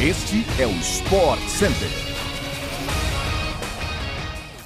Este é o Sport Center.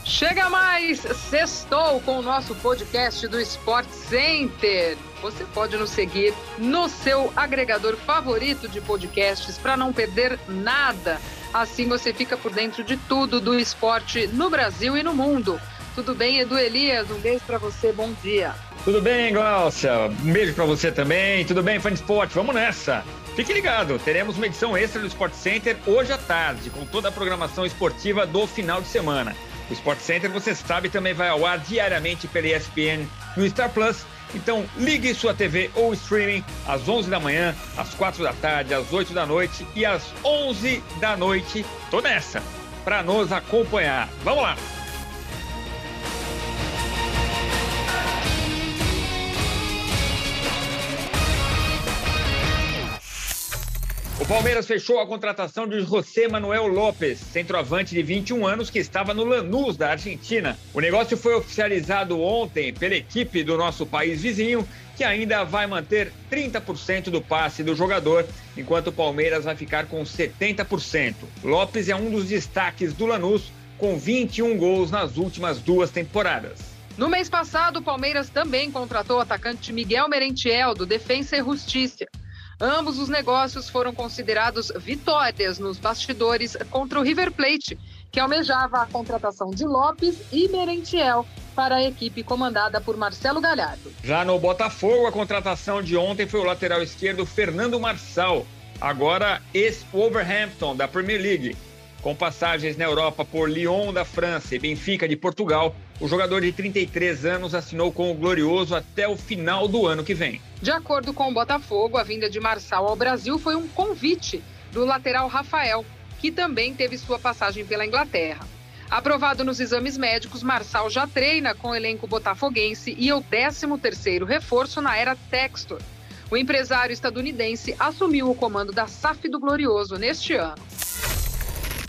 Chega mais! Sextou com o nosso podcast do Sport Center. Você pode nos seguir no seu agregador favorito de podcasts para não perder nada. Assim você fica por dentro de tudo do esporte no Brasil e no mundo. Tudo bem, Edu Elias? Um beijo para você, bom dia. Tudo bem, Glaucia? Um beijo para você também. Tudo bem, fã de esporte? Vamos nessa! Fique ligado, teremos uma edição extra do Sport Center hoje à tarde, com toda a programação esportiva do final de semana. O Sport Center, você sabe, também vai ao ar diariamente pela ESPN no Star Plus. Então, ligue sua TV ou streaming às 11 da manhã, às 4 da tarde, às 8 da noite e às 11 da noite. Tô nessa, para nos acompanhar. Vamos lá! Palmeiras fechou a contratação de José Manuel Lopes, centroavante de 21 anos que estava no Lanús da Argentina. O negócio foi oficializado ontem pela equipe do nosso país vizinho, que ainda vai manter 30% do passe do jogador, enquanto o Palmeiras vai ficar com 70%. Lopes é um dos destaques do Lanús, com 21 gols nas últimas duas temporadas. No mês passado, o Palmeiras também contratou o atacante Miguel Merentiel, do Defensa e Justiça. Ambos os negócios foram considerados vitórias nos bastidores contra o River Plate, que almejava a contratação de Lopes e Merentiel para a equipe comandada por Marcelo Galhardo. Já no Botafogo, a contratação de ontem foi o lateral esquerdo Fernando Marçal, agora ex-Wolverhampton da Premier League. Com passagens na Europa por Lyon da França e Benfica de Portugal, o jogador de 33 anos assinou com o Glorioso até o final do ano que vem. De acordo com o Botafogo, a vinda de Marçal ao Brasil foi um convite do lateral Rafael, que também teve sua passagem pela Inglaterra. Aprovado nos exames médicos, Marçal já treina com o elenco botafoguense e é o 13º reforço na era Textor. O empresário estadunidense assumiu o comando da SAF do Glorioso neste ano.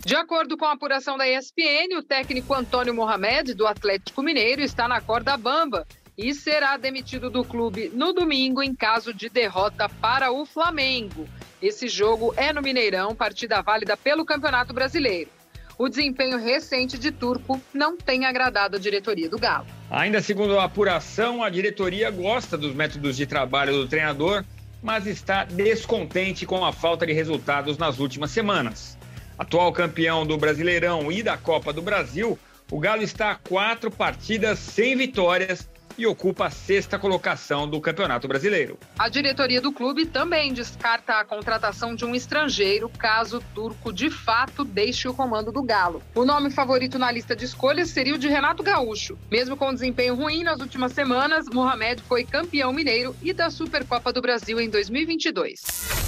De acordo com a apuração da ESPN, o técnico Antônio Mohamed, do Atlético Mineiro, está na corda bamba e será demitido do clube no domingo em caso de derrota para o Flamengo. Esse jogo é no Mineirão, partida válida pelo Campeonato Brasileiro. O desempenho recente de Turco não tem agradado a diretoria do Galo. Ainda segundo a apuração, a diretoria gosta dos métodos de trabalho do treinador, mas está descontente com a falta de resultados nas últimas semanas. Atual campeão do Brasileirão e da Copa do Brasil, o Galo está a quatro partidas sem vitórias e ocupa a sexta colocação do Campeonato Brasileiro. A diretoria do clube também descarta a contratação de um estrangeiro caso o turco de fato deixe o comando do Galo. O nome favorito na lista de escolhas seria o de Renato Gaúcho. Mesmo com desempenho ruim nas últimas semanas, Mohamed foi campeão mineiro e da Supercopa do Brasil em 2022.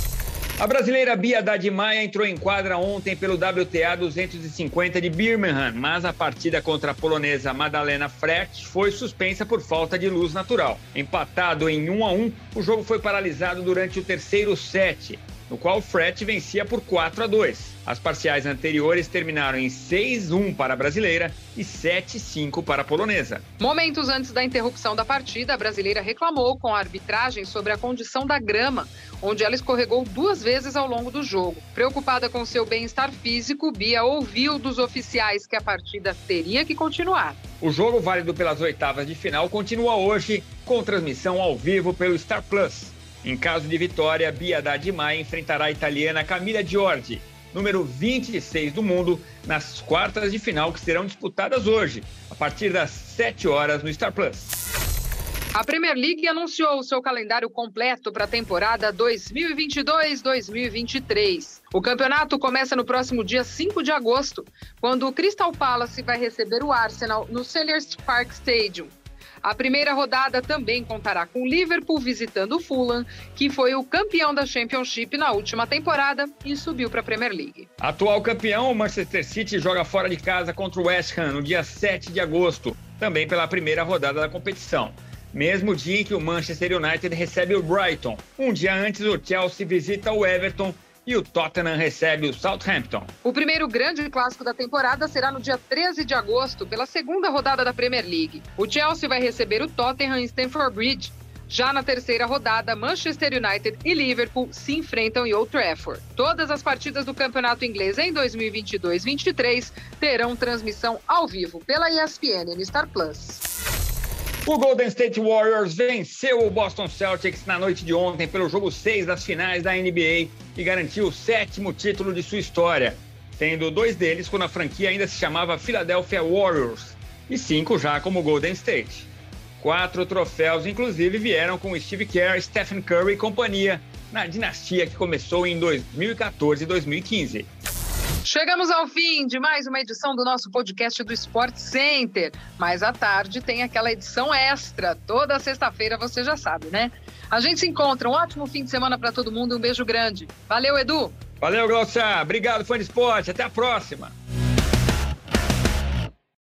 A brasileira Bia Haddad Maia entrou em quadra ontem pelo WTA 250 de Birmingham, mas a partida contra a polonesa Madalena Frert foi suspensa por falta de luz natural. Empatado em 1 a 1, o jogo foi paralisado durante o terceiro set no qual o Fret vencia por 4 a 2. As parciais anteriores terminaram em 6-1 para a brasileira e 7-5 para a polonesa. Momentos antes da interrupção da partida, a brasileira reclamou com a arbitragem sobre a condição da grama, onde ela escorregou duas vezes ao longo do jogo. Preocupada com seu bem-estar físico, Bia ouviu dos oficiais que a partida teria que continuar. O jogo válido pelas oitavas de final continua hoje, com transmissão ao vivo pelo Star Plus. Em caso de vitória, Bia Haddad Maia enfrentará a italiana Camila Giorgi, número 26 do mundo, nas quartas de final que serão disputadas hoje, a partir das 7 horas no Star Plus. A Premier League anunciou o seu calendário completo para a temporada 2022-2023. O campeonato começa no próximo dia 5 de agosto, quando o Crystal Palace vai receber o Arsenal no Selhurst Park Stadium. A primeira rodada também contará com Liverpool visitando o Fulham, que foi o campeão da Championship na última temporada e subiu para a Premier League. Atual campeão, o Manchester City joga fora de casa contra o West Ham no dia 7 de agosto, também pela primeira rodada da competição. Mesmo dia em que o Manchester United recebe o Brighton. Um dia antes, o Chelsea visita o Everton e o Tottenham recebe o Southampton. O primeiro grande clássico da temporada será no dia 13 de agosto, pela segunda rodada da Premier League. O Chelsea vai receber o Tottenham em Stamford Bridge. Já na terceira rodada, Manchester United e Liverpool se enfrentam em Old Trafford. Todas as partidas do campeonato inglês em 2022-23 terão transmissão ao vivo pela ESPN e Star Plus. O Golden State Warriors venceu o Boston Celtics na noite de ontem pelo jogo 6 das finais da NBA e garantiu o sétimo título de sua história, tendo dois deles quando a franquia ainda se chamava Philadelphia Warriors e cinco já como Golden State. Quatro troféus, inclusive, vieram com Steve Kerr, Stephen Curry e companhia, na dinastia que começou em 2014 e 2015. Chegamos ao fim de mais uma edição do nosso podcast do Sport Center. Mas à tarde tem aquela edição extra. Toda sexta-feira você já sabe, né? A gente se encontra. Um ótimo fim de semana para todo mundo. Um beijo grande. Valeu, Edu. Valeu, Glaucia. Obrigado, fã de esporte. Até a próxima.